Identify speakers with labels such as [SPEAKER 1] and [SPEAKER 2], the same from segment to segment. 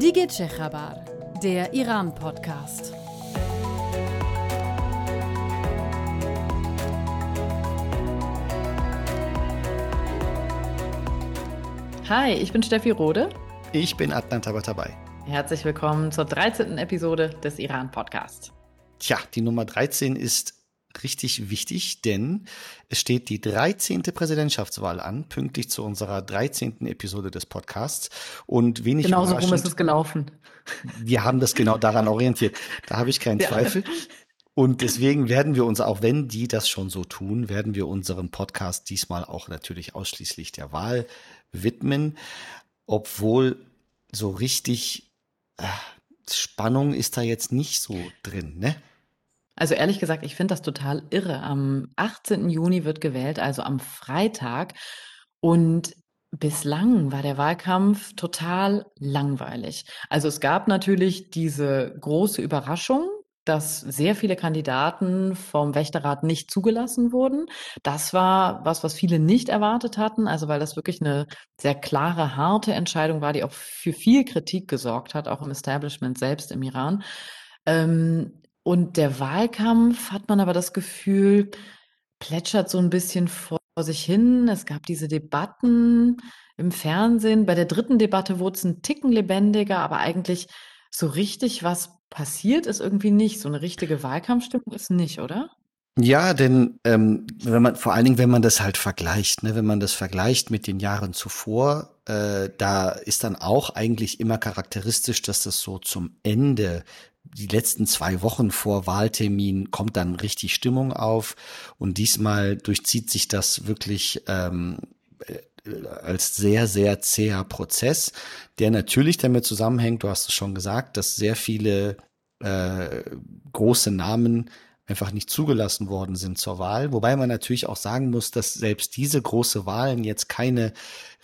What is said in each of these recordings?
[SPEAKER 1] Digece Chabar, der Iran-Podcast. Hi, ich bin Steffi Rode.
[SPEAKER 2] Ich bin Adnan Tabatabai.
[SPEAKER 1] Herzlich willkommen zur 13. Episode des Iran-Podcasts.
[SPEAKER 2] Tja, die Nummer 13 ist richtig wichtig, denn es steht die 13. Präsidentschaftswahl an, pünktlich zu unserer 13. Episode des Podcasts. Und wenig
[SPEAKER 1] Genau so rum ist es gelaufen.
[SPEAKER 2] Wir haben das genau daran orientiert. Da habe ich keinen ja. Zweifel. Und deswegen werden wir uns, auch wenn die das schon so tun, werden wir unseren Podcast diesmal auch natürlich ausschließlich der Wahl widmen, obwohl so richtig äh, Spannung ist da jetzt nicht so drin, ne?
[SPEAKER 1] Also ehrlich gesagt, ich finde das total irre. Am 18. Juni wird gewählt, also am Freitag. Und bislang war der Wahlkampf total langweilig. Also es gab natürlich diese große Überraschung, dass sehr viele Kandidaten vom Wächterrat nicht zugelassen wurden. Das war was, was viele nicht erwartet hatten, also weil das wirklich eine sehr klare, harte Entscheidung war, die auch für viel Kritik gesorgt hat, auch im Establishment selbst im Iran. Ähm, und der Wahlkampf, hat man aber das Gefühl, plätschert so ein bisschen vor sich hin. Es gab diese Debatten im Fernsehen. Bei der dritten Debatte wurde es ein Ticken lebendiger, aber eigentlich so richtig was passiert ist irgendwie nicht. So eine richtige Wahlkampfstimmung ist nicht, oder?
[SPEAKER 2] Ja, denn ähm, wenn man vor allen Dingen, wenn man das halt vergleicht, ne, wenn man das vergleicht mit den Jahren zuvor, äh, da ist dann auch eigentlich immer charakteristisch, dass das so zum Ende die letzten zwei Wochen vor Wahltermin kommt dann richtig Stimmung auf und diesmal durchzieht sich das wirklich ähm, äh, als sehr, sehr zäher Prozess, der natürlich damit zusammenhängt, du hast es schon gesagt, dass sehr viele äh, große Namen einfach nicht zugelassen worden sind zur Wahl. Wobei man natürlich auch sagen muss, dass selbst diese große Wahlen jetzt keine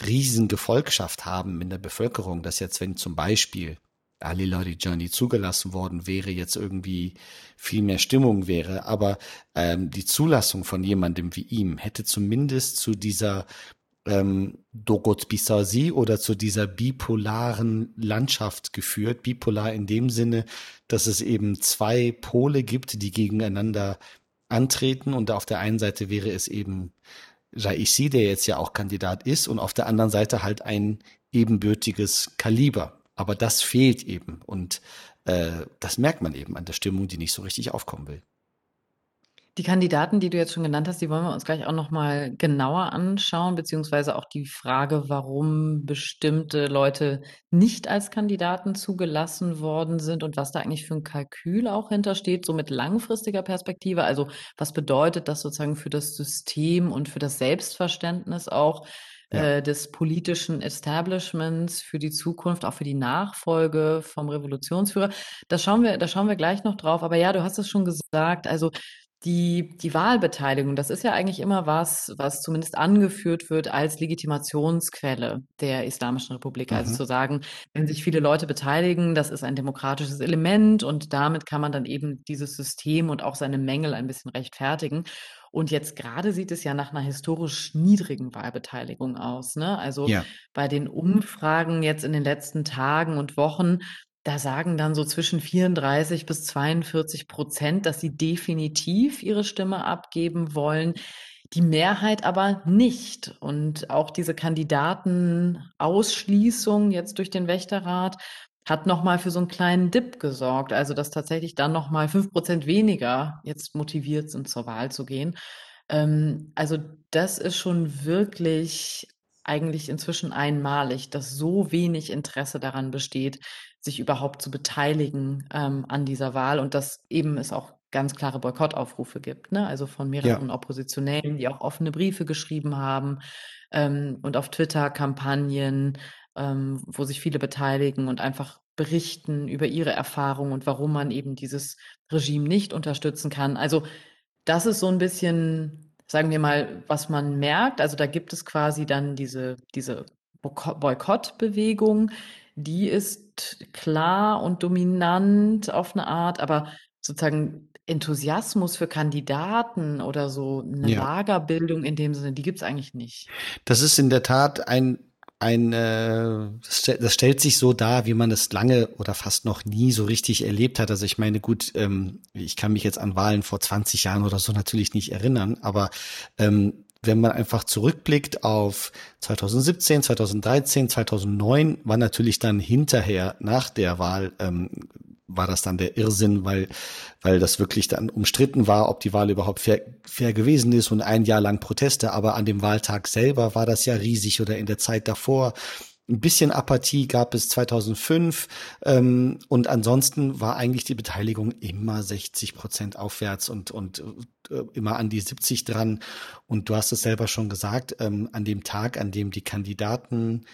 [SPEAKER 2] riesen Gefolgschaft haben in der Bevölkerung, dass jetzt, wenn zum Beispiel Ali Larijani zugelassen worden wäre, jetzt irgendwie viel mehr Stimmung wäre. Aber ähm, die Zulassung von jemandem wie ihm hätte zumindest zu dieser ähm, Dogot Bisasi oder zu dieser bipolaren Landschaft geführt. Bipolar in dem Sinne, dass es eben zwei Pole gibt, die gegeneinander antreten. Und auf der einen Seite wäre es eben Raisi, der jetzt ja auch Kandidat ist, und auf der anderen Seite halt ein ebenbürtiges Kaliber. Aber das fehlt eben und äh, das merkt man eben an der Stimmung, die nicht so richtig aufkommen will.
[SPEAKER 1] Die Kandidaten, die du jetzt schon genannt hast, die wollen wir uns gleich auch noch mal genauer anschauen, beziehungsweise auch die Frage, warum bestimmte Leute nicht als Kandidaten zugelassen worden sind und was da eigentlich für ein Kalkül auch hintersteht, so mit langfristiger Perspektive. Also was bedeutet das sozusagen für das System und für das Selbstverständnis auch äh, des politischen Establishments für die Zukunft, auch für die Nachfolge vom Revolutionsführer. Da schauen wir, da schauen wir gleich noch drauf. Aber ja, du hast es schon gesagt. Also die, die Wahlbeteiligung, das ist ja eigentlich immer was, was zumindest angeführt wird als Legitimationsquelle der Islamischen Republik. Also mhm. Also zu sagen, wenn sich viele Leute beteiligen, das ist ein demokratisches Element und damit kann man dann eben dieses System und auch seine Mängel ein bisschen rechtfertigen. Und jetzt gerade sieht es ja nach einer historisch niedrigen Wahlbeteiligung aus. Ne? Also ja. bei den Umfragen jetzt in den letzten Tagen und Wochen, da sagen dann so zwischen 34 bis 42 Prozent, dass sie definitiv ihre Stimme abgeben wollen. Die Mehrheit aber nicht. Und auch diese Kandidatenausschließung jetzt durch den Wächterrat hat nochmal für so einen kleinen Dip gesorgt. Also, dass tatsächlich dann nochmal fünf Prozent weniger jetzt motiviert sind, zur Wahl zu gehen. Ähm, also, das ist schon wirklich eigentlich inzwischen einmalig, dass so wenig Interesse daran besteht, sich überhaupt zu beteiligen ähm, an dieser Wahl und dass eben es auch ganz klare Boykottaufrufe gibt, ne? also von mehreren ja. Oppositionellen, die auch offene Briefe geschrieben haben ähm, und auf Twitter Kampagnen, ähm, wo sich viele beteiligen und einfach berichten über ihre Erfahrungen und warum man eben dieses Regime nicht unterstützen kann. Also das ist so ein bisschen, sagen wir mal, was man merkt. Also da gibt es quasi dann diese, diese Boykottbewegung, die ist klar und dominant auf eine Art, aber sozusagen Enthusiasmus für Kandidaten oder so eine ja. Lagerbildung in dem Sinne, die gibt es eigentlich nicht.
[SPEAKER 2] Das ist in der Tat ein ein, äh, das stellt sich so dar, wie man es lange oder fast noch nie so richtig erlebt hat. Also ich meine, gut, ähm, ich kann mich jetzt an Wahlen vor 20 Jahren oder so natürlich nicht erinnern, aber ähm, wenn man einfach zurückblickt auf 2017, 2013, 2009, war natürlich dann hinterher nach der Wahl ähm, war das dann der Irrsinn, weil, weil das wirklich dann umstritten war, ob die Wahl überhaupt fair, fair gewesen ist und ein Jahr lang Proteste. Aber an dem Wahltag selber war das ja riesig oder in der Zeit davor. Ein bisschen Apathie gab es 2005 ähm, und ansonsten war eigentlich die Beteiligung immer 60 Prozent aufwärts und, und äh, immer an die 70 dran. Und du hast es selber schon gesagt, ähm, an dem Tag, an dem die Kandidaten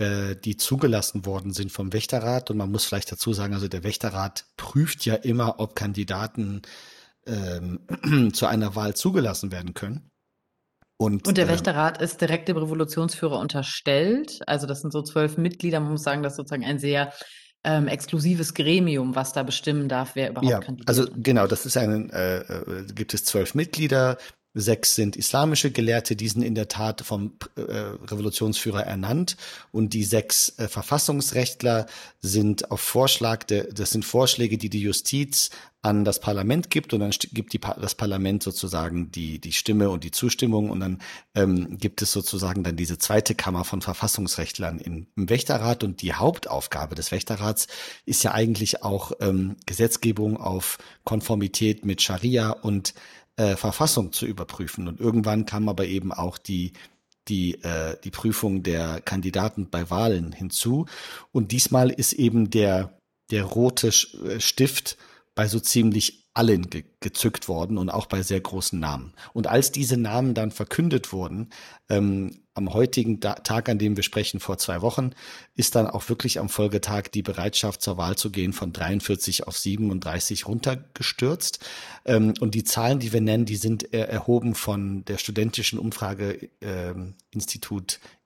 [SPEAKER 2] äh, die zugelassen worden sind vom Wächterrat. Und man muss vielleicht dazu sagen, also der Wächterrat prüft ja immer, ob Kandidaten ähm, zu einer Wahl zugelassen werden können.
[SPEAKER 1] Und, und der äh, Wächterrat ist direkt dem Revolutionsführer unterstellt. Also das sind so zwölf Mitglieder. Man muss sagen, das ist sozusagen ein sehr ähm, exklusives Gremium, was da bestimmen darf, wer überhaupt ja, kandidiert.
[SPEAKER 2] Also genau, das ist ein, äh, äh, gibt es zwölf Mitglieder, Sechs sind islamische Gelehrte, die sind in der Tat vom äh, Revolutionsführer ernannt. Und die sechs äh, Verfassungsrechtler sind auf Vorschlag, der, das sind Vorschläge, die die Justiz an das Parlament gibt. Und dann gibt die, das Parlament sozusagen die, die Stimme und die Zustimmung. Und dann ähm, gibt es sozusagen dann diese zweite Kammer von Verfassungsrechtlern im, im Wächterrat. Und die Hauptaufgabe des Wächterrats ist ja eigentlich auch ähm, Gesetzgebung auf Konformität mit Scharia und äh, Verfassung zu überprüfen. Und irgendwann kam aber eben auch die die, äh, die Prüfung der Kandidaten bei Wahlen hinzu. Und diesmal ist eben der, der rote äh, Stift bei so ziemlich allen ge gezückt worden und auch bei sehr großen Namen. Und als diese Namen dann verkündet wurden, ähm, am heutigen da Tag, an dem wir sprechen, vor zwei Wochen, ist dann auch wirklich am Folgetag die Bereitschaft zur Wahl zu gehen von 43 auf 37 runtergestürzt. Ähm, und die Zahlen, die wir nennen, die sind äh, erhoben von der studentischen Umfrageinstitut ähm,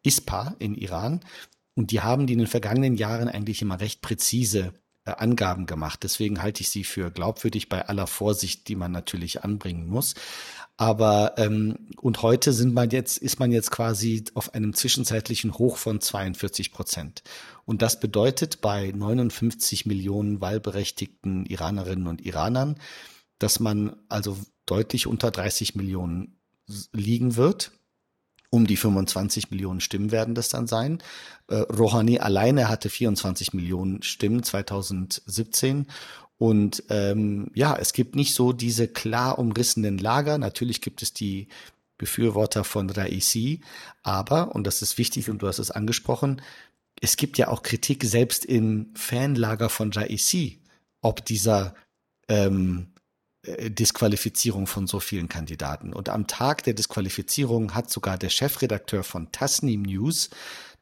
[SPEAKER 2] äh, ISPA in Iran. Und die haben die in den vergangenen Jahren eigentlich immer recht präzise Angaben gemacht. Deswegen halte ich sie für glaubwürdig bei aller Vorsicht, die man natürlich anbringen muss. Aber ähm, und heute sind man jetzt ist man jetzt quasi auf einem zwischenzeitlichen Hoch von 42 Prozent. Und das bedeutet bei 59 Millionen wahlberechtigten Iranerinnen und Iranern, dass man also deutlich unter 30 Millionen liegen wird um die 25 Millionen Stimmen werden das dann sein. Äh, Rouhani alleine hatte 24 Millionen Stimmen 2017. Und ähm, ja, es gibt nicht so diese klar umrissenen Lager. Natürlich gibt es die Befürworter von Raisi, aber, und das ist wichtig und du hast es angesprochen, es gibt ja auch Kritik selbst im Fanlager von Raisi, ob dieser ähm, äh, Disqualifizierung von so vielen Kandidaten. Und am Tag der Disqualifizierung hat sogar der Chefredakteur von Tasnim News,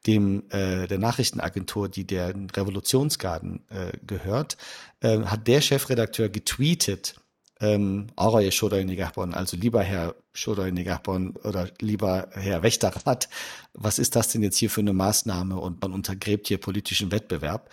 [SPEAKER 2] dem äh, der Nachrichtenagentur, die der Revolutionsgarden äh, gehört, äh, hat der Chefredakteur getweetet, ähm, also lieber Herr Shodoy Negahbon oder lieber Herr Wächterrat, was ist das denn jetzt hier für eine Maßnahme und man untergräbt hier politischen Wettbewerb?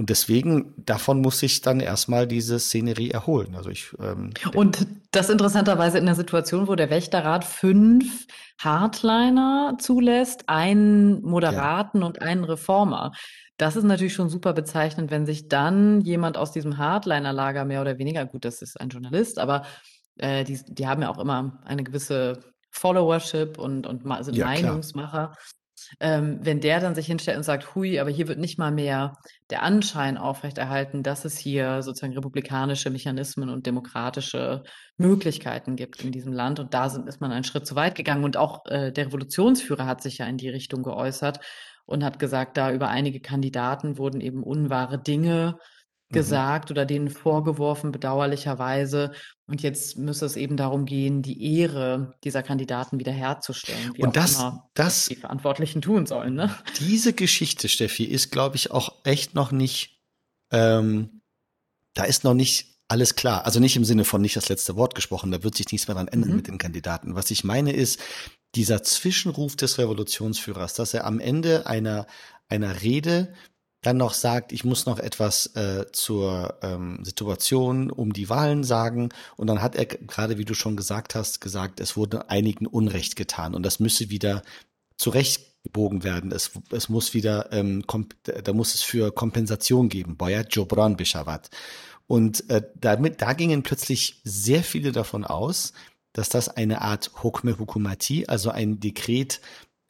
[SPEAKER 2] Und deswegen, davon muss sich dann erstmal diese Szenerie erholen. Also ich,
[SPEAKER 1] ähm, und das interessanterweise in der Situation, wo der Wächterrat fünf Hardliner zulässt, einen Moderaten ja. und einen Reformer. Das ist natürlich schon super bezeichnend, wenn sich dann jemand aus diesem Hardliner-Lager mehr oder weniger, gut, das ist ein Journalist, aber äh, die, die haben ja auch immer eine gewisse Followership und, und sind ja, Meinungsmacher. Klar. Ähm, wenn der dann sich hinstellt und sagt, hui, aber hier wird nicht mal mehr der Anschein aufrechterhalten, dass es hier sozusagen republikanische Mechanismen und demokratische Möglichkeiten gibt in diesem Land. Und da sind, ist man einen Schritt zu weit gegangen. Und auch äh, der Revolutionsführer hat sich ja in die Richtung geäußert und hat gesagt, da über einige Kandidaten wurden eben unwahre Dinge Mhm. gesagt oder denen vorgeworfen, bedauerlicherweise. Und jetzt müsse es eben darum gehen, die Ehre dieser Kandidaten wiederherzustellen.
[SPEAKER 2] Wie und das, das
[SPEAKER 1] die Verantwortlichen tun sollen. Ne?
[SPEAKER 2] Diese Geschichte, Steffi, ist, glaube ich, auch echt noch nicht, ähm, da ist noch nicht alles klar. Also nicht im Sinne von nicht das letzte Wort gesprochen, da wird sich nichts mehr dran ändern mhm. mit den Kandidaten. Was ich meine ist, dieser Zwischenruf des Revolutionsführers, dass er am Ende einer, einer Rede dann noch sagt, ich muss noch etwas äh, zur ähm, Situation um die Wahlen sagen. Und dann hat er gerade, wie du schon gesagt hast, gesagt, es wurde einigen Unrecht getan und das müsse wieder zurecht gebogen werden. Es, es muss wieder, ähm, da muss es für Kompensation geben. Boya Jobran Bishavat. Und äh, damit, da gingen plötzlich sehr viele davon aus, dass das eine Art Hukme Hukumati, also ein Dekret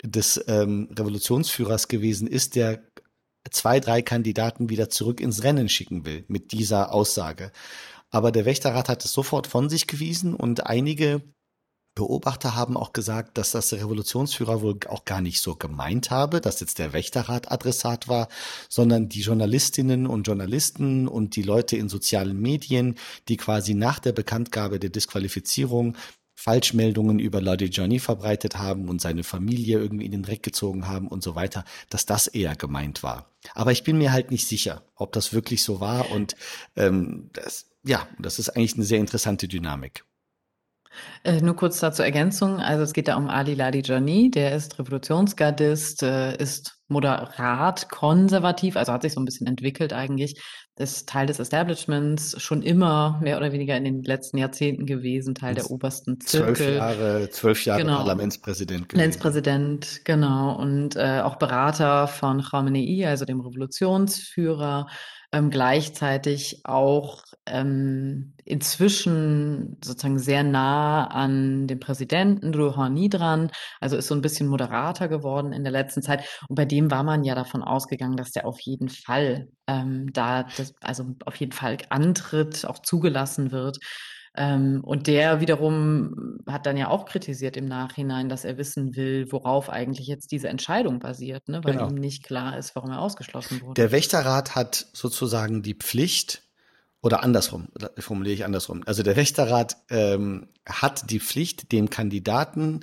[SPEAKER 2] des ähm, Revolutionsführers gewesen ist, der zwei, drei Kandidaten wieder zurück ins Rennen schicken will mit dieser Aussage. Aber der Wächterrat hat es sofort von sich gewiesen und einige Beobachter haben auch gesagt, dass das Revolutionsführer wohl auch gar nicht so gemeint habe, dass jetzt der Wächterrat Adressat war, sondern die Journalistinnen und Journalisten und die Leute in sozialen Medien, die quasi nach der Bekanntgabe der Disqualifizierung Falschmeldungen über Lodi Johnny verbreitet haben und seine Familie irgendwie in den Dreck gezogen haben und so weiter, dass das eher gemeint war. Aber ich bin mir halt nicht sicher, ob das wirklich so war und ähm, das, ja, das ist eigentlich eine sehr interessante Dynamik.
[SPEAKER 1] Äh, nur kurz dazu Ergänzung. Also es geht da um Ali Ladi Jani, der ist Revolutionsgardist, äh, ist moderat, konservativ, also hat sich so ein bisschen entwickelt eigentlich, ist Teil des Establishments, schon immer mehr oder weniger in den letzten Jahrzehnten gewesen, Teil der obersten Zirkel.
[SPEAKER 2] Zwölf Jahre, zwölf Jahre genau. Parlamentspräsident
[SPEAKER 1] gewesen. Parlamentspräsident, genau, und äh, auch Berater von Khamenei, also dem Revolutionsführer ähm, gleichzeitig auch ähm, inzwischen sozusagen sehr nah an dem Präsidenten Rouhani dran, also ist so ein bisschen moderater geworden in der letzten Zeit. Und bei dem war man ja davon ausgegangen, dass der auf jeden Fall ähm, da, das, also auf jeden Fall antritt, auch zugelassen wird. Ähm, und der wiederum hat dann ja auch kritisiert im Nachhinein, dass er wissen will, worauf eigentlich jetzt diese Entscheidung basiert, ne? weil genau. ihm nicht klar ist, warum er ausgeschlossen wurde.
[SPEAKER 2] Der Wächterrat hat sozusagen die Pflicht, oder andersrum, formuliere ich andersrum. Also der Wächterrat ähm, hat die Pflicht, dem Kandidaten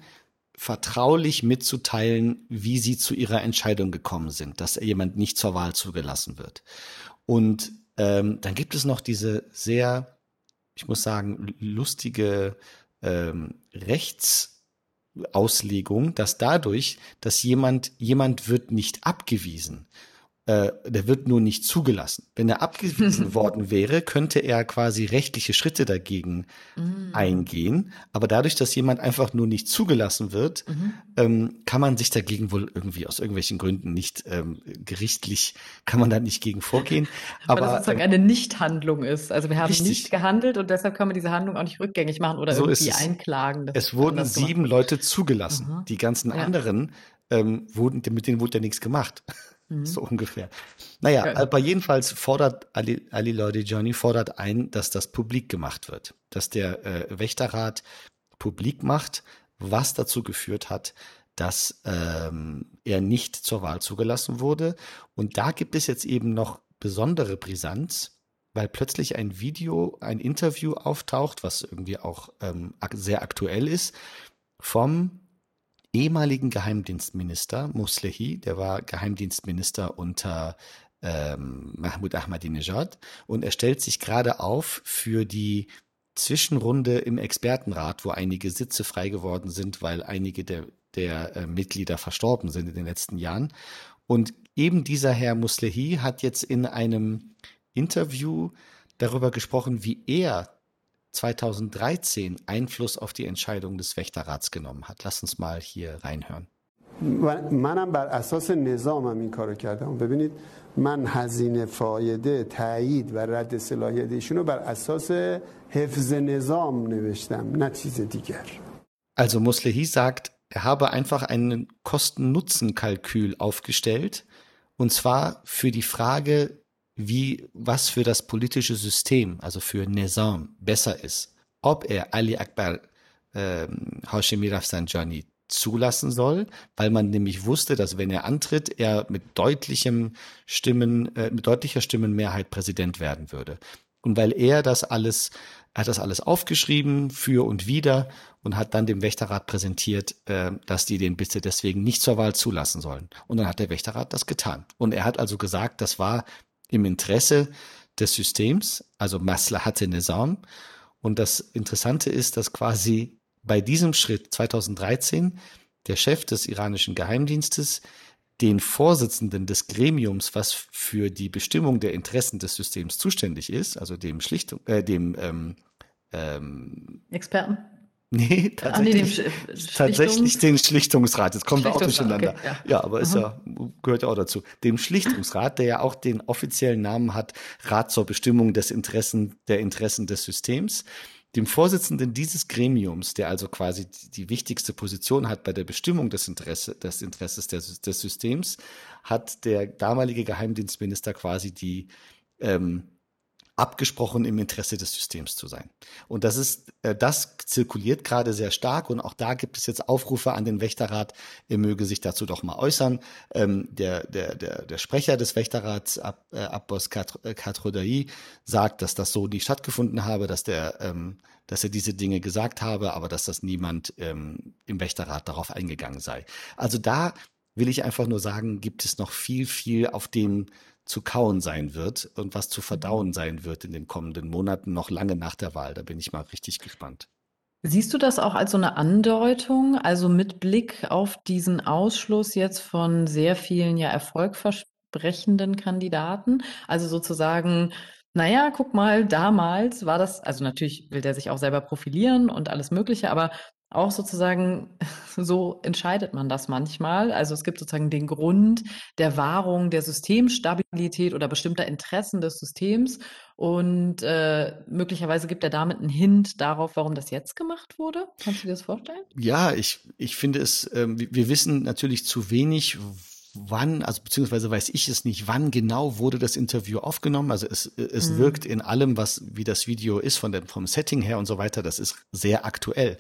[SPEAKER 2] vertraulich mitzuteilen, wie sie zu ihrer Entscheidung gekommen sind, dass jemand nicht zur Wahl zugelassen wird. Und ähm, dann gibt es noch diese sehr ich muss sagen, lustige ähm, Rechtsauslegung, dass dadurch, dass jemand, jemand wird nicht abgewiesen, äh, der wird nur nicht zugelassen. Wenn er abgewiesen worden wäre, könnte er quasi rechtliche Schritte dagegen mm. eingehen. Aber dadurch, dass jemand einfach nur nicht zugelassen wird, mhm. ähm, kann man sich dagegen wohl irgendwie aus irgendwelchen Gründen nicht ähm, gerichtlich, kann man da nicht gegen vorgehen.
[SPEAKER 1] Aber, Aber das sozusagen ähm, eine Nichthandlung ist. Also wir haben richtig. nicht gehandelt und deshalb kann man diese Handlung auch nicht rückgängig machen oder so irgendwie einklagen.
[SPEAKER 2] Es wurden sieben Leute zugelassen. Mhm. Die ganzen ja. anderen ähm, wurden, mit denen wurde ja nichts gemacht. Mhm. So ungefähr. Naja, okay. aber jedenfalls fordert Ali, Ali Lodi Johnny fordert ein, dass das publik gemacht wird. Dass der äh, Wächterrat publik macht, was dazu geführt hat, dass ähm, er nicht zur Wahl zugelassen wurde. Und da gibt es jetzt eben noch besondere Brisanz, weil plötzlich ein Video, ein Interview auftaucht, was irgendwie auch ähm, sehr aktuell ist, vom ehemaligen Geheimdienstminister Muslehi, der war Geheimdienstminister unter ähm, Mahmoud Ahmadinejad und er stellt sich gerade auf für die Zwischenrunde im Expertenrat, wo einige Sitze frei geworden sind, weil einige der, der äh, Mitglieder verstorben sind in den letzten Jahren. Und eben dieser Herr Muslehi hat jetzt in einem Interview darüber gesprochen, wie er 2013 Einfluss auf die Entscheidung des Wächterrats genommen hat. Lass uns mal hier reinhören.
[SPEAKER 3] منم بر اساس نظامم این کارو کردم ببینید من هزینه فایده تایید و رد صلاحیت ایشونو بر اساس حفظ نظام نوشتم نه چیز دیگر
[SPEAKER 2] Also Muslehi sagt, er habe einfach einen Kosten-Nutzen-Kalkül aufgestellt und zwar für die Frage, wie, was für das politische System, also für Nizam, besser ist. Ob er Ali Akbar ähm, Hashemi Rafsanjani zulassen soll, weil man nämlich wusste, dass wenn er antritt, er mit deutlichem Stimmen, äh, mit deutlicher Stimmenmehrheit Präsident werden würde. Und weil er das alles, er hat das alles aufgeschrieben, für und wieder, und hat dann dem Wächterrat präsentiert, äh, dass die den bitte deswegen nicht zur Wahl zulassen sollen. Und dann hat der Wächterrat das getan. Und er hat also gesagt, das war im Interesse des Systems, also Maslahate Nizam. Und das Interessante ist, dass quasi bei diesem Schritt 2013 der Chef des iranischen Geheimdienstes den Vorsitzenden des Gremiums, was für die Bestimmung der Interessen des Systems zuständig ist, also dem Schlichtung, äh, dem ähm,
[SPEAKER 1] ähm, Experten.
[SPEAKER 2] Nee, tatsächlich, ah, nee, tatsächlich den Schlichtungsrat. Jetzt kommen wir auch durcheinander. Okay, ja. ja. aber ist mhm. ja, gehört ja auch dazu. Dem Schlichtungsrat, der ja auch den offiziellen Namen hat, Rat zur Bestimmung des Interessen, der Interessen des Systems. Dem Vorsitzenden dieses Gremiums, der also quasi die wichtigste Position hat bei der Bestimmung des, Interesse, des Interesses des, des Systems, hat der damalige Geheimdienstminister quasi die ähm, abgesprochen im Interesse des Systems zu sein. Und das ist, äh, das zirkuliert gerade sehr stark und auch da gibt es jetzt Aufrufe an den Wächterrat, er möge sich dazu doch mal äußern. Ähm, der, der, der, der Sprecher des Wächterrats, äh, Abbas Katrodai, sagt, dass das so nie stattgefunden habe, dass der, ähm, dass er diese Dinge gesagt habe, aber dass das niemand ähm, im Wächterrat darauf eingegangen sei. Also da will ich einfach nur sagen, gibt es noch viel, viel auf dem zu kauen sein wird und was zu verdauen sein wird in den kommenden Monaten, noch lange nach der Wahl. Da bin ich mal richtig gespannt.
[SPEAKER 1] Siehst du das auch als so eine Andeutung, also mit Blick auf diesen Ausschluss jetzt von sehr vielen ja erfolgversprechenden Kandidaten? Also sozusagen, naja, guck mal, damals war das, also natürlich will der sich auch selber profilieren und alles Mögliche, aber auch sozusagen, so entscheidet man das manchmal. Also es gibt sozusagen den Grund der Wahrung der Systemstabilität oder bestimmter Interessen des Systems. Und äh, möglicherweise gibt er damit einen Hint darauf, warum das jetzt gemacht wurde. Kannst du dir das vorstellen?
[SPEAKER 2] Ja, ich, ich finde es, ähm, wir wissen natürlich zu wenig, wann, also beziehungsweise weiß ich es nicht, wann genau wurde das Interview aufgenommen. Also es, es mhm. wirkt in allem, was wie das Video ist, von dem, vom Setting her und so weiter, das ist sehr aktuell.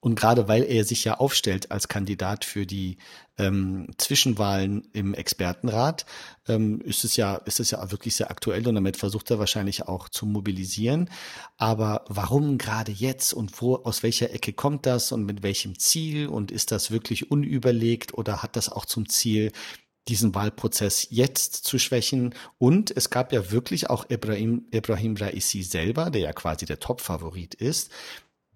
[SPEAKER 2] Und gerade weil er sich ja aufstellt als Kandidat für die ähm, Zwischenwahlen im Expertenrat, ähm, ist es ja, ist es ja wirklich sehr aktuell und damit versucht er wahrscheinlich auch zu mobilisieren. Aber warum gerade jetzt und wo, aus welcher Ecke kommt das und mit welchem Ziel und ist das wirklich unüberlegt oder hat das auch zum Ziel, diesen Wahlprozess jetzt zu schwächen. Und es gab ja wirklich auch Ibrahim, Ibrahim Raisi selber, der ja quasi der Top-Favorit ist,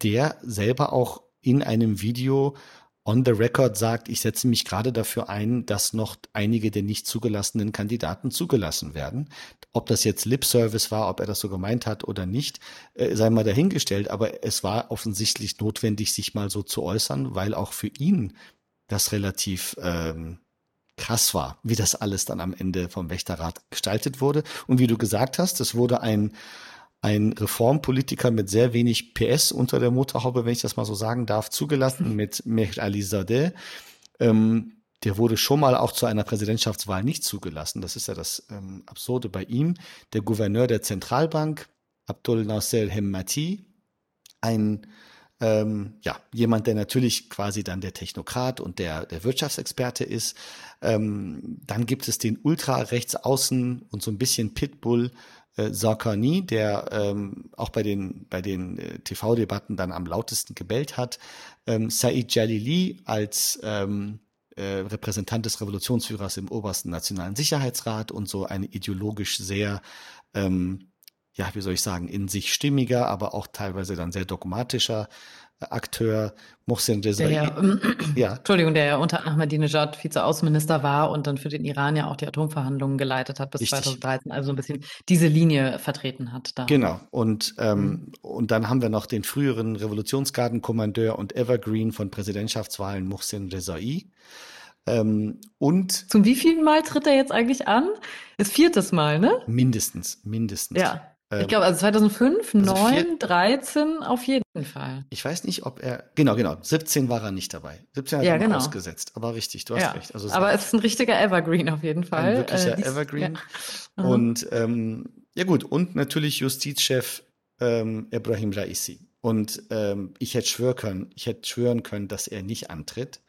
[SPEAKER 2] der selber auch in einem Video on the record sagt, ich setze mich gerade dafür ein, dass noch einige der nicht zugelassenen Kandidaten zugelassen werden. Ob das jetzt Lip Service war, ob er das so gemeint hat oder nicht, äh, sei mal dahingestellt. Aber es war offensichtlich notwendig, sich mal so zu äußern, weil auch für ihn das relativ ähm, krass war, wie das alles dann am Ende vom Wächterrat gestaltet wurde. Und wie du gesagt hast, es wurde ein ein Reformpolitiker mit sehr wenig PS unter der Motorhaube, wenn ich das mal so sagen darf, zugelassen mhm. mit Mehr Ali Zadeh. Ähm, der wurde schon mal auch zu einer Präsidentschaftswahl nicht zugelassen. Das ist ja das ähm, Absurde bei ihm. Der Gouverneur der Zentralbank, Abdul Nasser Hemmati, ein ähm, ja, jemand, der natürlich quasi dann der Technokrat und der, der Wirtschaftsexperte ist. Ähm, dann gibt es den Ultra-Rechtsaußen und so ein bisschen Pitbull äh, Sarkani, der ähm, auch bei den, bei den äh, TV-Debatten dann am lautesten gebellt hat, ähm, Said Jalili als ähm, äh, Repräsentant des Revolutionsführers im obersten Nationalen Sicherheitsrat und so ein ideologisch sehr ähm, ja, wie soll ich sagen, in sich stimmiger, aber auch teilweise dann sehr dogmatischer Akteur Mohsen Rezai.
[SPEAKER 1] Der, ähm, ja. Entschuldigung, der ja unter Ahmadinejad Vizeaußenminister war und dann für den Iran ja auch die Atomverhandlungen geleitet hat bis Richtig. 2013, also ein bisschen diese Linie vertreten hat.
[SPEAKER 2] Da. Genau. Und, ähm, mhm. und dann haben wir noch den früheren Revolutionsgardenkommandeur und Evergreen von Präsidentschaftswahlen Mohsen Rezai. Ähm, und
[SPEAKER 1] zum wievielten Mal tritt er jetzt eigentlich an? Das viertes Mal, ne?
[SPEAKER 2] Mindestens, mindestens.
[SPEAKER 1] Ja. Ich glaube, also 2005, also 9, 13 auf jeden Fall.
[SPEAKER 2] Ich weiß nicht, ob er, genau, genau, 17 war er nicht dabei. 17 hat ja, er genau. ausgesetzt, aber richtig, du hast ja. recht.
[SPEAKER 1] Also aber es ist ein richtiger Evergreen auf jeden Fall.
[SPEAKER 2] Ein wirklicher äh, Evergreen. Ja. Und ähm, ja gut, und natürlich Justizchef ähm, Ibrahim Raisi. Und ähm, ich hätte schwören können, ich hätte schwören können, dass er nicht antritt.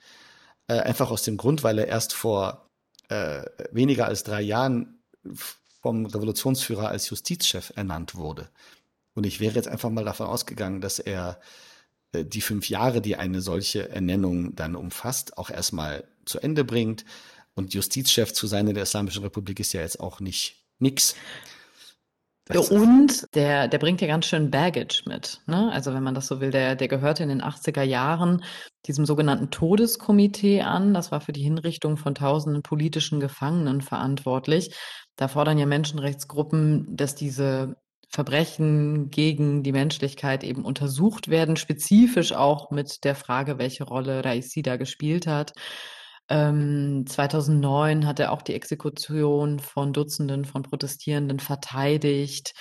[SPEAKER 2] Äh, einfach aus dem Grund, weil er erst vor äh, weniger als drei Jahren vom Revolutionsführer als Justizchef ernannt wurde. Und ich wäre jetzt einfach mal davon ausgegangen, dass er äh, die fünf Jahre, die eine solche Ernennung dann umfasst, auch erstmal zu Ende bringt. Und Justizchef zu sein in der Islamischen Republik ist ja jetzt auch nicht nix.
[SPEAKER 1] Das und der, der bringt ja ganz schön Baggage mit. Ne? Also wenn man das so will, der, der gehörte in den 80er Jahren diesem sogenannten Todeskomitee an. Das war für die Hinrichtung von tausenden politischen Gefangenen verantwortlich. Da fordern ja Menschenrechtsgruppen, dass diese Verbrechen gegen die Menschlichkeit eben untersucht werden, spezifisch auch mit der Frage, welche Rolle Raisi da gespielt hat. Ähm, 2009 hat er auch die Exekution von Dutzenden von Protestierenden verteidigt,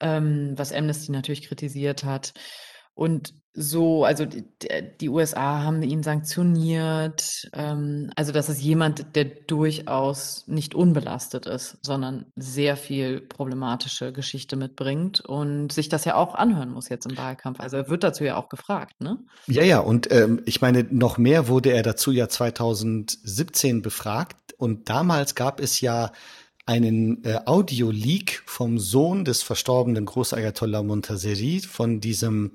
[SPEAKER 1] ähm, was Amnesty natürlich kritisiert hat. Und so, also die, die USA haben ihn sanktioniert. Ähm, also das ist jemand, der durchaus nicht unbelastet ist, sondern sehr viel problematische Geschichte mitbringt und sich das ja auch anhören muss jetzt im Wahlkampf. Also er wird dazu ja auch gefragt, ne?
[SPEAKER 2] Ja, ja, und ähm, ich meine, noch mehr wurde er dazu ja 2017 befragt und damals gab es ja einen äh, Audio-Leak vom Sohn des verstorbenen Großayatollah Montazeri von diesem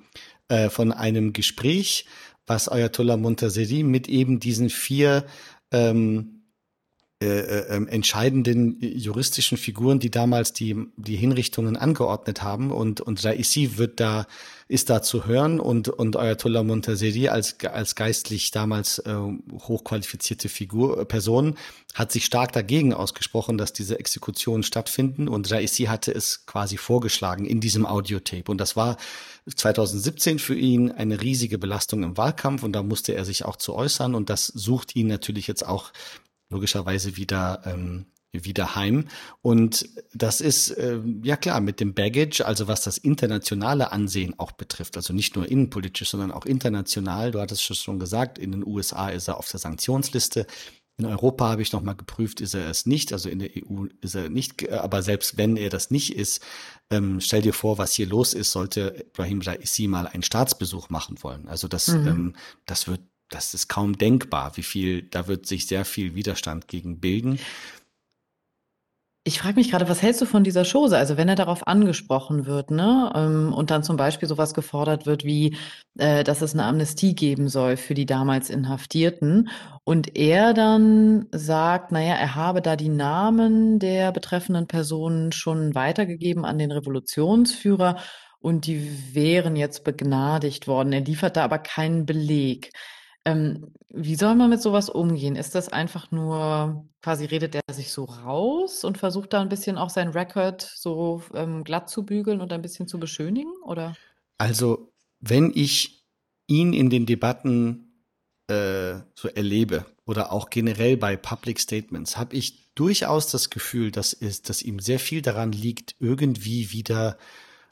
[SPEAKER 2] äh, von einem Gespräch, was Ayatollah Montazeri mit eben diesen vier ähm, äh, äh, ähm, entscheidenden juristischen Figuren, die damals die, die Hinrichtungen angeordnet haben. Und, und Raisi wird da, ist da zu hören und, und Ayatollah Montazeri als, als geistlich damals äh, hochqualifizierte Figur, äh, Person, hat sich stark dagegen ausgesprochen, dass diese Exekutionen stattfinden. Und Raisi hatte es quasi vorgeschlagen in diesem Audiotape. Und das war 2017 für ihn eine riesige Belastung im Wahlkampf und da musste er sich auch zu äußern und das sucht ihn natürlich jetzt auch logischerweise wieder ähm, wieder heim. Und das ist, äh, ja klar, mit dem Baggage, also was das internationale Ansehen auch betrifft, also nicht nur innenpolitisch, sondern auch international. Du hattest es schon gesagt, in den USA ist er auf der Sanktionsliste. In Europa habe ich nochmal geprüft, ist er es nicht, also in der EU ist er nicht, aber selbst wenn er das nicht ist, ähm, stell dir vor, was hier los ist, sollte Ibrahim Raisi mal einen Staatsbesuch machen wollen. Also das, mhm. ähm, das wird das ist kaum denkbar, wie viel, da wird sich sehr viel Widerstand gegen bilden.
[SPEAKER 1] Ich frage mich gerade, was hältst du von dieser Chose? Also wenn er darauf angesprochen wird, ne, ähm, und dann zum Beispiel sowas gefordert wird wie, äh, dass es eine Amnestie geben soll für die damals Inhaftierten, und er dann sagt, naja, er habe da die Namen der betreffenden Personen schon weitergegeben an den Revolutionsführer und die wären jetzt begnadigt worden. Er liefert da aber keinen Beleg. Ähm, wie soll man mit sowas umgehen? Ist das einfach nur, quasi redet er sich so raus und versucht da ein bisschen auch sein Record so ähm, glatt zu bügeln und ein bisschen zu beschönigen, oder?
[SPEAKER 2] Also, wenn ich ihn in den Debatten äh, so erlebe oder auch generell bei Public Statements, habe ich durchaus das Gefühl, dass, es, dass ihm sehr viel daran liegt, irgendwie wieder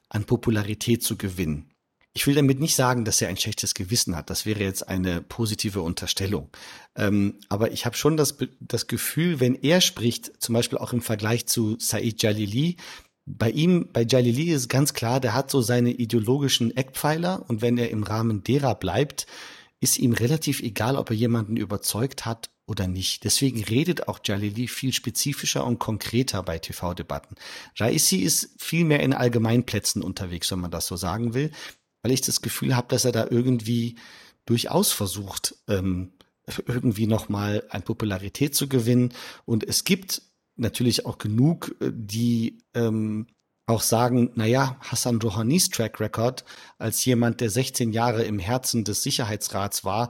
[SPEAKER 2] an Popularität zu gewinnen. Ich will damit nicht sagen, dass er ein schlechtes Gewissen hat. Das wäre jetzt eine positive Unterstellung. Ähm, aber ich habe schon das, das Gefühl, wenn er spricht, zum Beispiel auch im Vergleich zu Said Jalili, bei ihm, bei Jalili ist ganz klar, der hat so seine ideologischen Eckpfeiler und wenn er im Rahmen derer bleibt, ist ihm relativ egal, ob er jemanden überzeugt hat oder nicht. Deswegen redet auch Jalili viel spezifischer und konkreter bei TV-Debatten. Raisi ist viel mehr in Allgemeinplätzen unterwegs, wenn man das so sagen will weil ich das Gefühl habe, dass er da irgendwie durchaus versucht, ähm, irgendwie nochmal an Popularität zu gewinnen. Und es gibt natürlich auch genug, äh, die ähm, auch sagen, naja, Hassan Rouhanis Track Record als jemand, der 16 Jahre im Herzen des Sicherheitsrats war,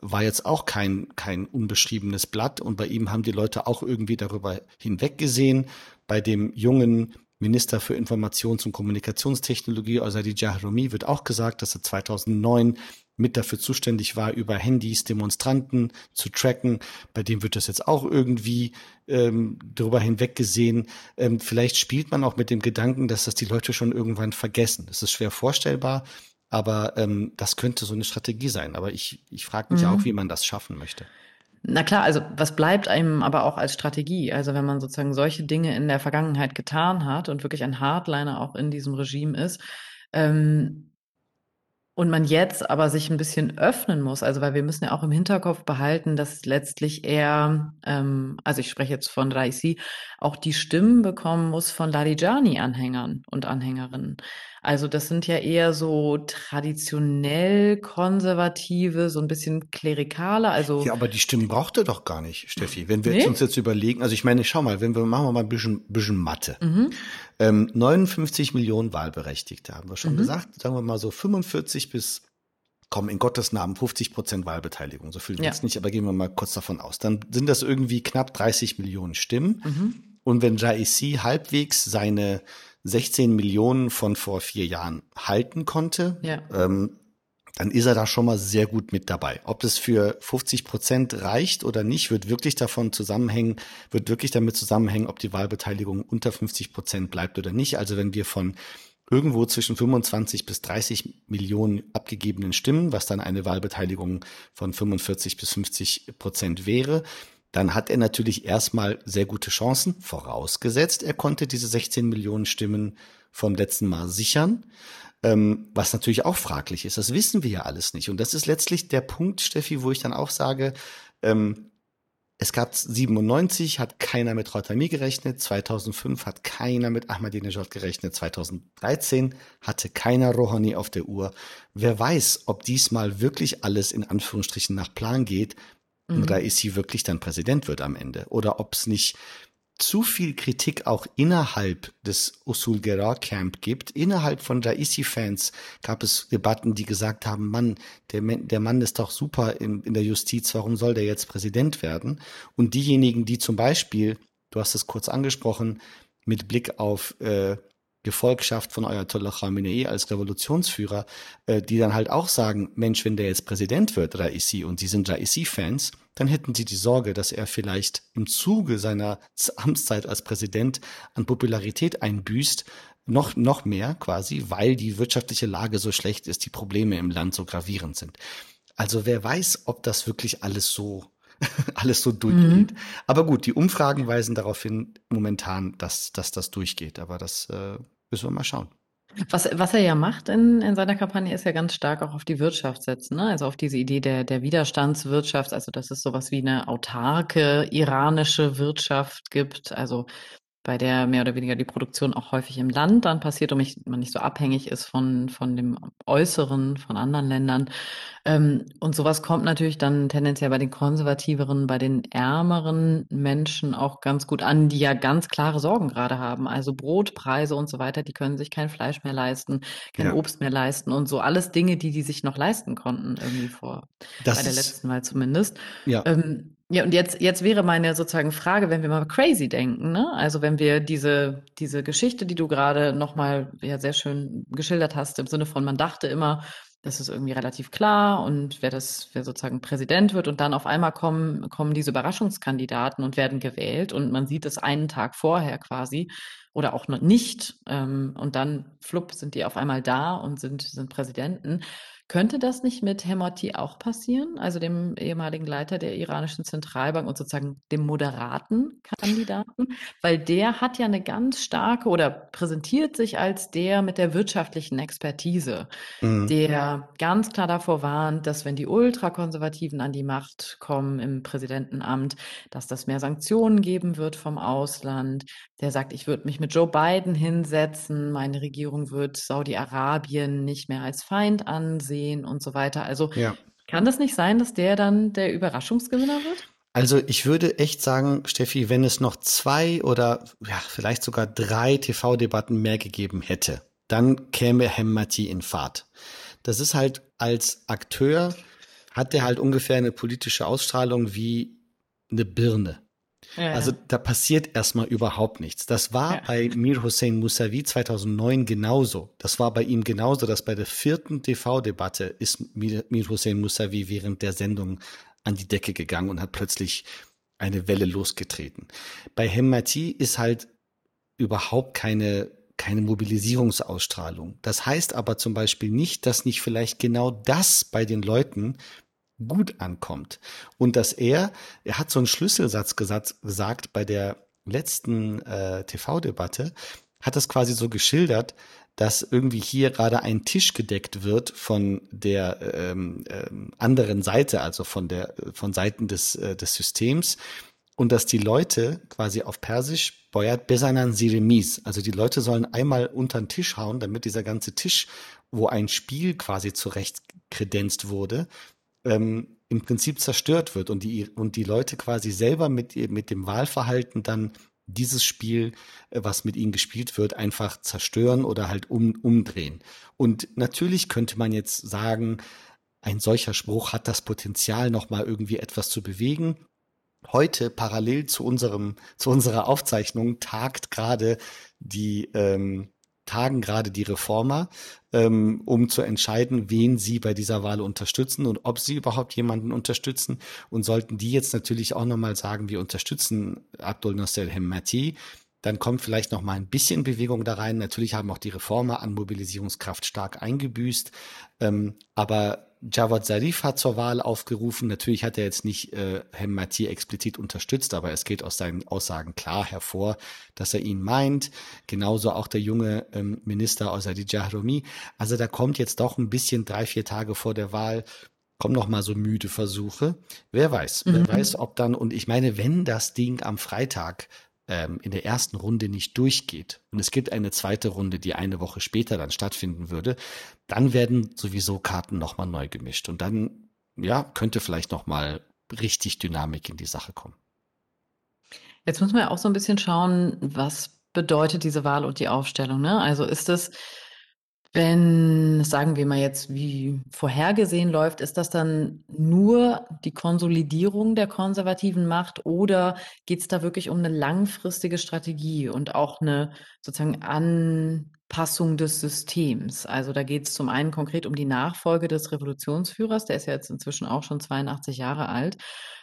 [SPEAKER 2] war jetzt auch kein, kein unbeschriebenes Blatt. Und bei ihm haben die Leute auch irgendwie darüber hinweggesehen. Bei dem jungen Minister für Informations- und Kommunikationstechnologie, Azadi Jahromi, wird auch gesagt, dass er 2009 mit dafür zuständig war, über Handys Demonstranten zu tracken. Bei dem wird das jetzt auch irgendwie ähm, darüber hinweggesehen. Ähm, vielleicht spielt man auch mit dem Gedanken, dass das die Leute schon irgendwann vergessen. Das ist schwer vorstellbar, aber ähm, das könnte so eine Strategie sein. Aber ich, ich frage mich mhm. auch, wie man das schaffen möchte.
[SPEAKER 1] Na klar, also was bleibt einem aber auch als Strategie? Also wenn man sozusagen solche Dinge in der Vergangenheit getan hat und wirklich ein Hardliner auch in diesem Regime ist, ähm, und man jetzt aber sich ein bisschen öffnen muss, also weil wir müssen ja auch im Hinterkopf behalten, dass letztlich er, ähm, also ich spreche jetzt von Raisi, auch die Stimmen bekommen muss von Larijani-Anhängern und Anhängerinnen. Also das sind ja eher so traditionell konservative, so ein bisschen klerikale. Also
[SPEAKER 2] ja, aber die Stimmen braucht er doch gar nicht, Steffi. Wenn wir nee? uns jetzt überlegen, also ich meine, schau mal, wenn wir machen wir mal ein bisschen, bisschen Mathe. Mhm. Ähm, 59 Millionen Wahlberechtigte haben wir schon mhm. gesagt. Sagen wir mal so 45 bis komm, in Gottes Namen 50 Prozent Wahlbeteiligung. So viel ja. jetzt nicht, aber gehen wir mal kurz davon aus. Dann sind das irgendwie knapp 30 Millionen Stimmen. Mhm. Und wenn Jaisi halbwegs seine 16 Millionen von vor vier Jahren halten konnte, ja. ähm, dann ist er da schon mal sehr gut mit dabei. Ob das für 50 Prozent reicht oder nicht, wird wirklich davon zusammenhängen, wird wirklich damit zusammenhängen, ob die Wahlbeteiligung unter 50 Prozent bleibt oder nicht. Also wenn wir von irgendwo zwischen 25 bis 30 Millionen abgegebenen Stimmen, was dann eine Wahlbeteiligung von 45 bis 50 Prozent wäre, dann hat er natürlich erstmal sehr gute Chancen, vorausgesetzt, er konnte diese 16 Millionen Stimmen vom letzten Mal sichern. Ähm, was natürlich auch fraglich ist. Das wissen wir ja alles nicht. Und das ist letztlich der Punkt, Steffi, wo ich dann auch sage, ähm, es gab 97, hat keiner mit Rautami gerechnet, 2005 hat keiner mit Ahmadinejad gerechnet, 2013 hatte keiner Rouhani auf der Uhr. Wer weiß, ob diesmal wirklich alles in Anführungsstrichen nach Plan geht mhm. Raisi wirklich dann Präsident wird am Ende. Oder ob es nicht zu viel Kritik auch innerhalb des Usul Gerar Camp gibt. Innerhalb von Raisi-Fans gab es Debatten, die gesagt haben, Mann, der, der Mann ist doch super in, in der Justiz, warum soll der jetzt Präsident werden? Und diejenigen, die zum Beispiel, du hast es kurz angesprochen, mit Blick auf äh, Gefolgschaft von Ayatollah Khamenei als Revolutionsführer, äh, die dann halt auch sagen, Mensch, wenn der jetzt Präsident wird, Raisi, und sie sind Raisi-Fans, dann hätten sie die Sorge, dass er vielleicht im Zuge seiner Amtszeit als Präsident an Popularität einbüßt, noch, noch mehr quasi, weil die wirtschaftliche Lage so schlecht ist, die Probleme im Land so gravierend sind. Also wer weiß, ob das wirklich alles so alles so durchgeht. Mhm. Aber gut, die Umfragen weisen darauf hin momentan, dass, dass das durchgeht. Aber das äh, müssen wir mal schauen.
[SPEAKER 1] Was, was er ja macht in, in seiner Kampagne, ist ja ganz stark auch auf die Wirtschaft setzen, ne? also auf diese Idee der, der Widerstandswirtschaft, also dass es sowas wie eine autarke iranische Wirtschaft gibt, also bei der mehr oder weniger die Produktion auch häufig im Land dann passiert und man nicht so abhängig ist von, von dem Äußeren, von anderen Ländern. Ähm, und sowas kommt natürlich dann tendenziell bei den konservativeren, bei den ärmeren Menschen auch ganz gut an, die ja ganz klare Sorgen gerade haben. Also Brotpreise und so weiter, die können sich kein Fleisch mehr leisten, kein ja. Obst mehr leisten und so alles Dinge, die die sich noch leisten konnten, irgendwie vor, das bei der letzten Mal zumindest. Ja. Ähm, ja, und jetzt, jetzt wäre meine sozusagen Frage, wenn wir mal crazy denken, ne? Also wenn wir diese, diese Geschichte, die du gerade nochmal ja sehr schön geschildert hast, im Sinne von, man dachte immer, das ist irgendwie relativ klar und wer das, wer sozusagen Präsident wird und dann auf einmal kommen, kommen diese Überraschungskandidaten und werden gewählt und man sieht es einen Tag vorher quasi oder auch noch nicht ähm, und dann flupp sind die auf einmal da und sind, sind Präsidenten. Könnte das nicht mit Hemati auch passieren, also dem ehemaligen Leiter der iranischen Zentralbank und sozusagen dem moderaten Kandidaten? Weil der hat ja eine ganz starke oder präsentiert sich als der mit der wirtschaftlichen Expertise, mhm. der ganz klar davor warnt, dass wenn die Ultrakonservativen an die Macht kommen im Präsidentenamt, dass das mehr Sanktionen geben wird vom Ausland. Der sagt, ich würde mich mit Joe Biden hinsetzen, meine Regierung wird Saudi-Arabien nicht mehr als Feind ansehen sehen und so weiter. Also ja. kann das nicht sein, dass der dann der Überraschungsgewinner wird?
[SPEAKER 2] Also ich würde echt sagen, Steffi, wenn es noch zwei oder ja, vielleicht sogar drei TV-Debatten mehr gegeben hätte, dann käme Hemmati in Fahrt. Das ist halt als Akteur, hat der halt ungefähr eine politische Ausstrahlung wie eine Birne. Ja. Also da passiert erstmal überhaupt nichts. Das war ja. bei Mir Hossein Mousavi 2009 genauso. Das war bei ihm genauso, dass bei der vierten TV-Debatte ist Mir, Mir Hossein Mousavi während der Sendung an die Decke gegangen und hat plötzlich eine Welle losgetreten. Bei Hemmati ist halt überhaupt keine keine Mobilisierungsausstrahlung. Das heißt aber zum Beispiel nicht, dass nicht vielleicht genau das bei den Leuten gut ankommt. Und dass er, er hat so einen Schlüsselsatz gesagt, gesagt bei der letzten äh, TV-Debatte, hat das quasi so geschildert, dass irgendwie hier gerade ein Tisch gedeckt wird von der ähm, ähm, anderen Seite, also von der von Seiten des äh, des Systems und dass die Leute quasi auf Persisch Boyat Besanan Siremis, also die Leute sollen einmal unter den Tisch hauen, damit dieser ganze Tisch, wo ein Spiel quasi zurecht kredenzt wurde, ähm, im Prinzip zerstört wird und die, und die Leute quasi selber mit, mit dem Wahlverhalten dann dieses Spiel, äh, was mit ihnen gespielt wird, einfach zerstören oder halt um, umdrehen. Und natürlich könnte man jetzt sagen, ein solcher Spruch hat das Potenzial, nochmal irgendwie etwas zu bewegen. Heute, parallel zu unserem, zu unserer Aufzeichnung, tagt gerade die, ähm, tagen gerade die Reformer, ähm, um zu entscheiden, wen sie bei dieser Wahl unterstützen und ob sie überhaupt jemanden unterstützen. Und sollten die jetzt natürlich auch nochmal sagen, wir unterstützen Abdul Nasser Hemmati, dann kommt vielleicht noch mal ein bisschen Bewegung da rein. Natürlich haben auch die Reformer an Mobilisierungskraft stark eingebüßt. Ähm, aber Jawad Zarif hat zur Wahl aufgerufen. Natürlich hat er jetzt nicht äh, Hemmati explizit unterstützt, aber es geht aus seinen Aussagen klar hervor, dass er ihn meint. Genauso auch der junge ähm, Minister Osadi Jahromi. Also da kommt jetzt doch ein bisschen drei, vier Tage vor der Wahl kommen noch mal so müde Versuche. Wer weiß, mhm. wer weiß, ob dann, und ich meine, wenn das Ding am Freitag ähm, in der ersten Runde nicht durchgeht und es gibt eine zweite Runde, die eine Woche später dann stattfinden würde, dann werden sowieso Karten nochmal neu gemischt und dann, ja, könnte vielleicht nochmal richtig Dynamik in die Sache kommen.
[SPEAKER 1] Jetzt muss man ja auch so ein bisschen schauen, was bedeutet diese Wahl und die Aufstellung. Ne? Also ist es wenn, sagen wir mal jetzt, wie vorhergesehen läuft, ist das dann nur die Konsolidierung der konservativen Macht oder geht es da wirklich um eine langfristige Strategie und auch eine sozusagen Anpassung des Systems? Also da geht es zum einen konkret um die Nachfolge des Revolutionsführers, der ist ja jetzt inzwischen auch schon 82 Jahre alt.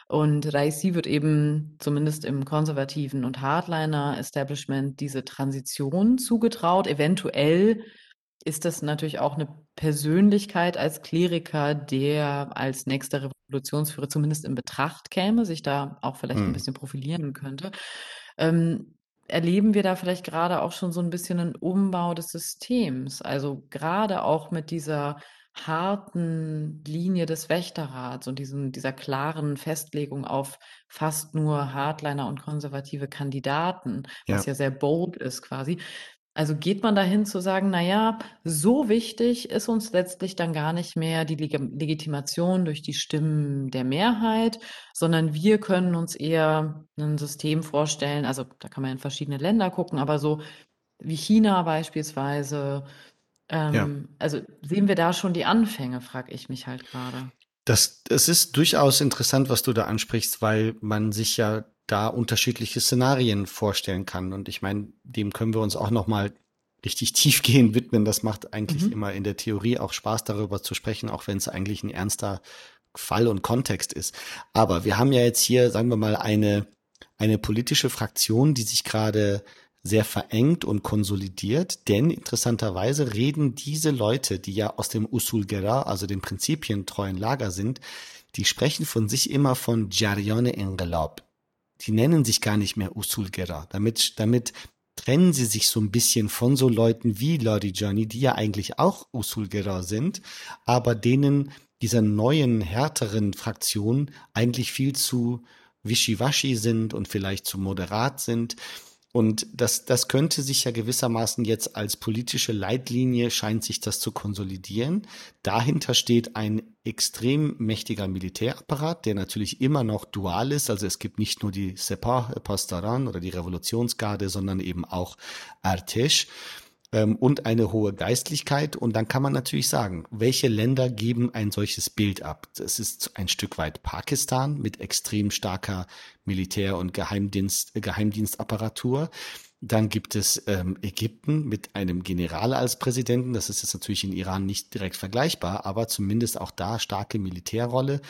[SPEAKER 1] Und Raisi wird eben zumindest im konservativen und Hardliner-Establishment diese Transition zugetraut, eventuell ist das natürlich auch eine Persönlichkeit als Kleriker, der als nächster Revolutionsführer zumindest in Betracht käme, sich da auch vielleicht ein mhm. bisschen profilieren könnte. Ähm, erleben wir da vielleicht gerade auch schon so ein bisschen einen Umbau des Systems? Also gerade auch mit dieser harten Linie des Wächterrats und diesen, dieser klaren Festlegung auf fast nur Hardliner und konservative Kandidaten, was ja, ja sehr bold ist quasi. Also geht man dahin zu sagen, na ja, so wichtig ist uns letztlich dann gar nicht mehr die Leg Legitimation durch die Stimmen der Mehrheit, sondern wir können uns eher ein System vorstellen, also da kann man in verschiedene Länder gucken, aber so wie China beispielsweise, ähm, ja. also sehen wir da schon die Anfänge, frage ich mich halt gerade.
[SPEAKER 2] Das, das ist durchaus interessant, was du da ansprichst, weil man sich ja da unterschiedliche Szenarien vorstellen kann. Und ich meine, dem können wir uns auch noch mal richtig tiefgehend widmen. Das macht eigentlich mhm. immer in der Theorie auch Spaß, darüber zu sprechen, auch wenn es eigentlich ein ernster Fall und Kontext ist. Aber wir haben ja jetzt hier, sagen wir mal, eine, eine politische Fraktion, die sich gerade sehr verengt und konsolidiert, denn interessanterweise reden diese Leute, die ja aus dem Usul Gera, also dem prinzipientreuen Lager sind, die sprechen von sich immer von Jarione Engelab die nennen sich gar nicht mehr Usulgera. Damit, damit trennen sie sich so ein bisschen von so Leuten wie Lodi Johnny, die ja eigentlich auch Usulgera sind, aber denen dieser neuen, härteren Fraktion eigentlich viel zu wischiwaschi sind und vielleicht zu moderat sind. Und das, das könnte sich ja gewissermaßen jetzt als politische Leitlinie scheint sich das zu konsolidieren. Dahinter steht ein extrem mächtiger Militärapparat, der natürlich immer noch dual ist. Also es gibt nicht nur die Sepah Pastaran oder die Revolutionsgarde, sondern eben auch Artesh ähm, und eine hohe Geistlichkeit. Und dann kann man natürlich sagen, welche Länder geben ein solches Bild ab? Das ist ein Stück weit Pakistan mit extrem starker Militär- und Geheimdienst, äh, Geheimdienstapparatur. Dann gibt es ähm, Ägypten mit einem General als Präsidenten. Das ist jetzt natürlich in Iran nicht direkt vergleichbar, aber zumindest auch da starke Militärrolle.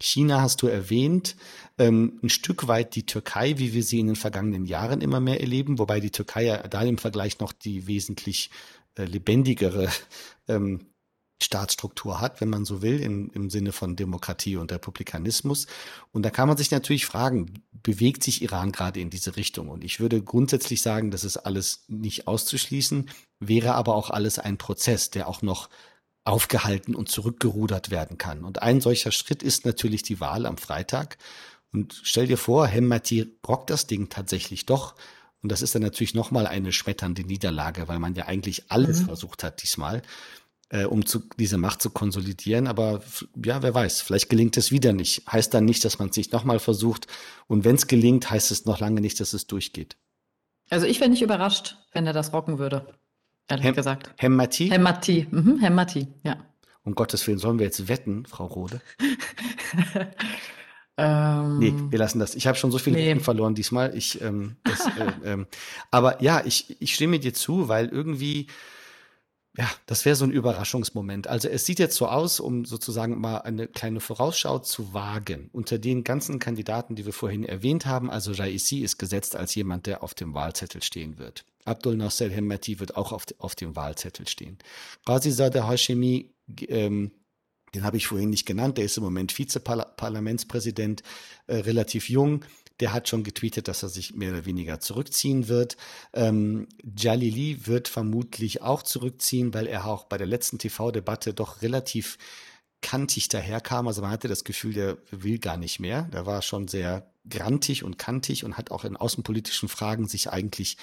[SPEAKER 2] China hast du erwähnt, ähm, ein Stück weit die Türkei, wie wir sie in den vergangenen Jahren immer mehr erleben, wobei die Türkei ja da im Vergleich noch die wesentlich äh, lebendigere ähm, Staatsstruktur hat, wenn man so will, im, im Sinne von Demokratie und Republikanismus. Und da kann man sich natürlich fragen, bewegt sich Iran gerade in diese Richtung? Und ich würde grundsätzlich sagen, das ist alles nicht auszuschließen, wäre aber auch alles ein Prozess, der auch noch aufgehalten und zurückgerudert werden kann. Und ein solcher Schritt ist natürlich die Wahl am Freitag. Und stell dir vor, Hemmati rockt das Ding tatsächlich doch. Und das ist dann natürlich nochmal eine schmetternde Niederlage, weil man ja eigentlich alles mhm. versucht hat diesmal, äh, um zu, diese Macht zu konsolidieren. Aber ja, wer weiß, vielleicht gelingt es wieder nicht. Heißt dann nicht, dass man es nicht nochmal versucht. Und wenn es gelingt, heißt es noch lange nicht, dass es durchgeht.
[SPEAKER 1] Also ich wäre nicht überrascht, wenn er das rocken würde ehrlich Hem gesagt.
[SPEAKER 2] Hemmati?
[SPEAKER 1] Hemmati, mhm, Hemmati, ja.
[SPEAKER 2] Um Gottes Willen, sollen wir jetzt wetten, Frau Rode? Ähm, nee, wir lassen das. Ich habe schon so viele nee. verloren diesmal. Ich, ähm, das, äh, ähm, aber ja, ich, ich stimme dir zu, weil irgendwie, ja, das wäre so ein Überraschungsmoment. Also es sieht jetzt so aus, um sozusagen mal eine kleine Vorausschau zu wagen. Unter den ganzen Kandidaten, die wir vorhin erwähnt haben, also Raisi ist gesetzt als jemand, der auf dem Wahlzettel stehen wird. Abdul Nasser Hemmati wird auch auf, auf dem Wahlzettel stehen. Qazi Zadeh Hashemi ähm, den habe ich vorhin nicht genannt, der ist im Moment Vizeparlamentspräsident, äh, relativ jung. Der hat schon getweetet, dass er sich mehr oder weniger zurückziehen wird. Ähm, Jalili wird vermutlich auch zurückziehen, weil er auch bei der letzten TV-Debatte doch relativ kantig daherkam. Also man hatte das Gefühl, der will gar nicht mehr. Der war schon sehr grantig und kantig und hat auch in außenpolitischen Fragen sich eigentlich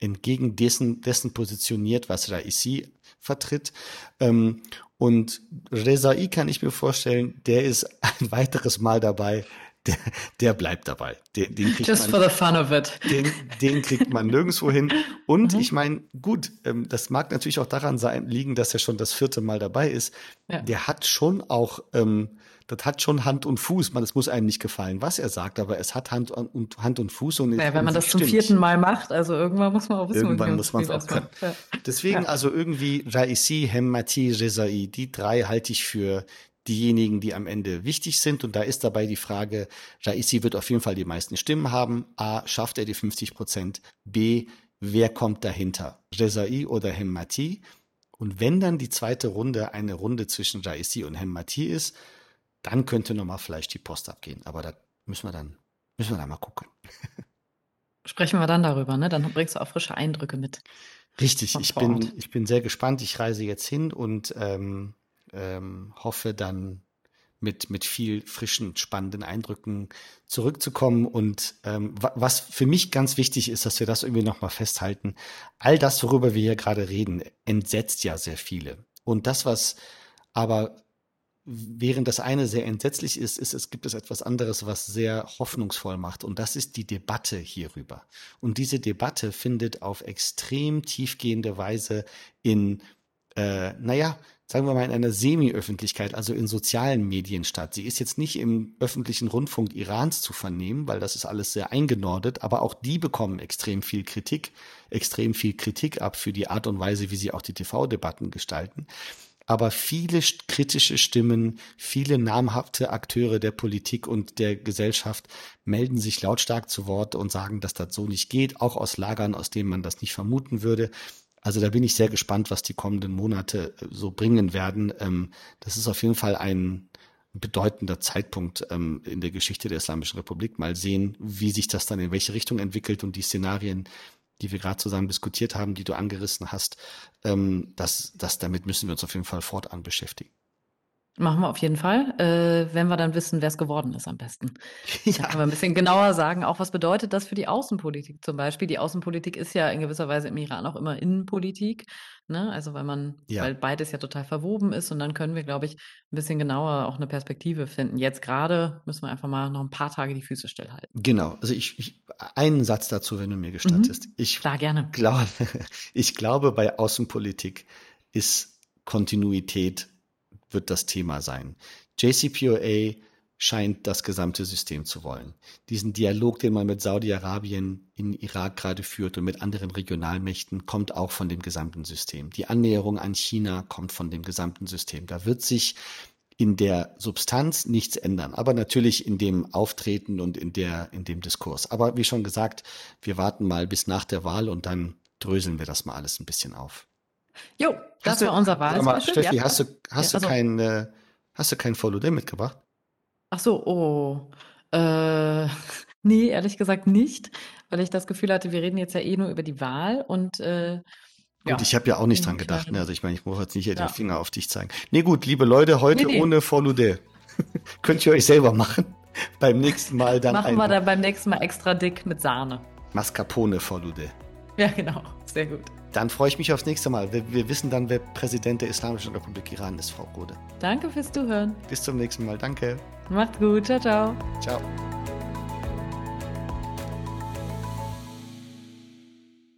[SPEAKER 2] entgegen dessen, dessen positioniert, was Raisi vertritt. Ähm, und Rezai kann ich mir vorstellen, der ist ein weiteres Mal dabei. Der, der bleibt dabei. Den, den kriegt
[SPEAKER 1] Just man, for the fun of it.
[SPEAKER 2] Den, den kriegt man nirgendwo hin. Und mhm. ich meine, gut, ähm, das mag natürlich auch daran sein, liegen, dass er schon das vierte Mal dabei ist. Ja. Der hat schon auch ähm, das hat schon Hand und Fuß. Man, es muss einem nicht gefallen, was er sagt, aber es hat Hand und Hand und Fuß. Und
[SPEAKER 1] naja, wenn man das stimmt. zum vierten Mal macht, also irgendwann muss man auch wissen,
[SPEAKER 2] irgendwann muss man es auch können. Ja. Deswegen ja. also irgendwie Raisi, Hemmati, Rezai, die drei halte ich für diejenigen, die am Ende wichtig sind. Und da ist dabei die Frage, Raisi wird auf jeden Fall die meisten Stimmen haben. A, schafft er die 50 Prozent? B, wer kommt dahinter? Rezai oder Hemmati? Und wenn dann die zweite Runde eine Runde zwischen Raisi und Hemmati ist, dann könnte nochmal vielleicht die Post abgehen. Aber da müssen wir dann, müssen wir dann mal gucken.
[SPEAKER 1] Sprechen wir dann darüber, ne? Dann bringst du auch frische Eindrücke mit.
[SPEAKER 2] Richtig, ich bin, ich bin sehr gespannt. Ich reise jetzt hin und ähm, ähm, hoffe dann mit, mit viel frischen, spannenden Eindrücken zurückzukommen. Und ähm, was für mich ganz wichtig ist, dass wir das irgendwie nochmal festhalten. All das, worüber wir hier gerade reden, entsetzt ja sehr viele. Und das, was aber während das eine sehr entsetzlich ist, ist es gibt es etwas anderes, was sehr hoffnungsvoll macht. Und das ist die Debatte hierüber. Und diese Debatte findet auf extrem tiefgehende Weise in, äh, naja, sagen wir mal, in einer Semi-Öffentlichkeit, also in sozialen Medien statt. Sie ist jetzt nicht im öffentlichen Rundfunk Irans zu vernehmen, weil das ist alles sehr eingenordet, aber auch die bekommen extrem viel Kritik, extrem viel Kritik ab für die Art und Weise, wie sie auch die TV-Debatten gestalten aber viele kritische Stimmen, viele namhafte Akteure der Politik und der Gesellschaft melden sich lautstark zu Wort und sagen, dass das so nicht geht, auch aus Lagern, aus denen man das nicht vermuten würde. Also da bin ich sehr gespannt, was die kommenden Monate äh, so bringen werden. Ähm, das ist auf jeden Fall ein bedeutender Zeitpunkt ähm, in der Geschichte der Islamischen Republik. Mal sehen, wie sich das dann in welche Richtung entwickelt und die Szenarien, die wir gerade zusammen diskutiert haben, die du angerissen hast, ähm, das, das, damit müssen wir uns auf jeden Fall fortan beschäftigen.
[SPEAKER 1] Machen wir auf jeden Fall, äh, wenn wir dann wissen, wer es geworden ist am besten. Ja. Dann können wir ein bisschen genauer sagen, auch was bedeutet das für die Außenpolitik zum Beispiel. Die Außenpolitik ist ja in gewisser Weise im Iran auch immer Innenpolitik, ne? Also weil man, ja. weil beides ja total verwoben ist und dann können wir, glaube ich, ein bisschen genauer auch eine Perspektive finden. Jetzt gerade müssen wir einfach mal noch ein paar Tage die Füße stillhalten.
[SPEAKER 2] Genau, also ich, ich einen Satz dazu, wenn du mir gestattest. Mhm. Ich
[SPEAKER 1] Klar, gerne.
[SPEAKER 2] Glaube, ich glaube, bei Außenpolitik ist Kontinuität wird das Thema sein. JCPOA scheint das gesamte System zu wollen. Diesen Dialog, den man mit Saudi-Arabien in Irak gerade führt und mit anderen Regionalmächten, kommt auch von dem gesamten System. Die Annäherung an China kommt von dem gesamten System. Da wird sich in der Substanz nichts ändern, aber natürlich in dem Auftreten und in der, in dem Diskurs. Aber wie schon gesagt, wir warten mal bis nach der Wahl und dann dröseln wir das mal alles ein bisschen auf.
[SPEAKER 1] Jo, das war unser Wahlspecial.
[SPEAKER 2] Steffi, ja. hast du, hast ja, also, du kein, äh, hast du kein Follow Day mitgebracht?
[SPEAKER 1] Ach so, oh. Äh, nee, ehrlich gesagt nicht, weil ich das Gefühl hatte, wir reden jetzt ja eh nur über die Wahl und äh,
[SPEAKER 2] Gut, ja. ich habe ja auch nicht dran gedacht. Ne? Also ich meine, ich muss jetzt nicht ja. den Finger auf dich zeigen. Nee, gut, liebe Leute, heute nee, nee. ohne Follow Day. Könnt ihr euch selber machen. beim nächsten Mal dann
[SPEAKER 1] Machen wir dann beim nächsten Mal extra dick mit Sahne.
[SPEAKER 2] Mascarpone Follow Day.
[SPEAKER 1] Ja, genau. Sehr gut.
[SPEAKER 2] Dann freue ich mich aufs nächste Mal. Wir, wir, wissen dann, wer Präsident der Islamischen Republik Iran ist, Frau Rode.
[SPEAKER 1] Danke fürs Zuhören.
[SPEAKER 2] Bis zum nächsten Mal. Danke.
[SPEAKER 1] Macht's gut. Ciao, ciao.
[SPEAKER 2] Ciao.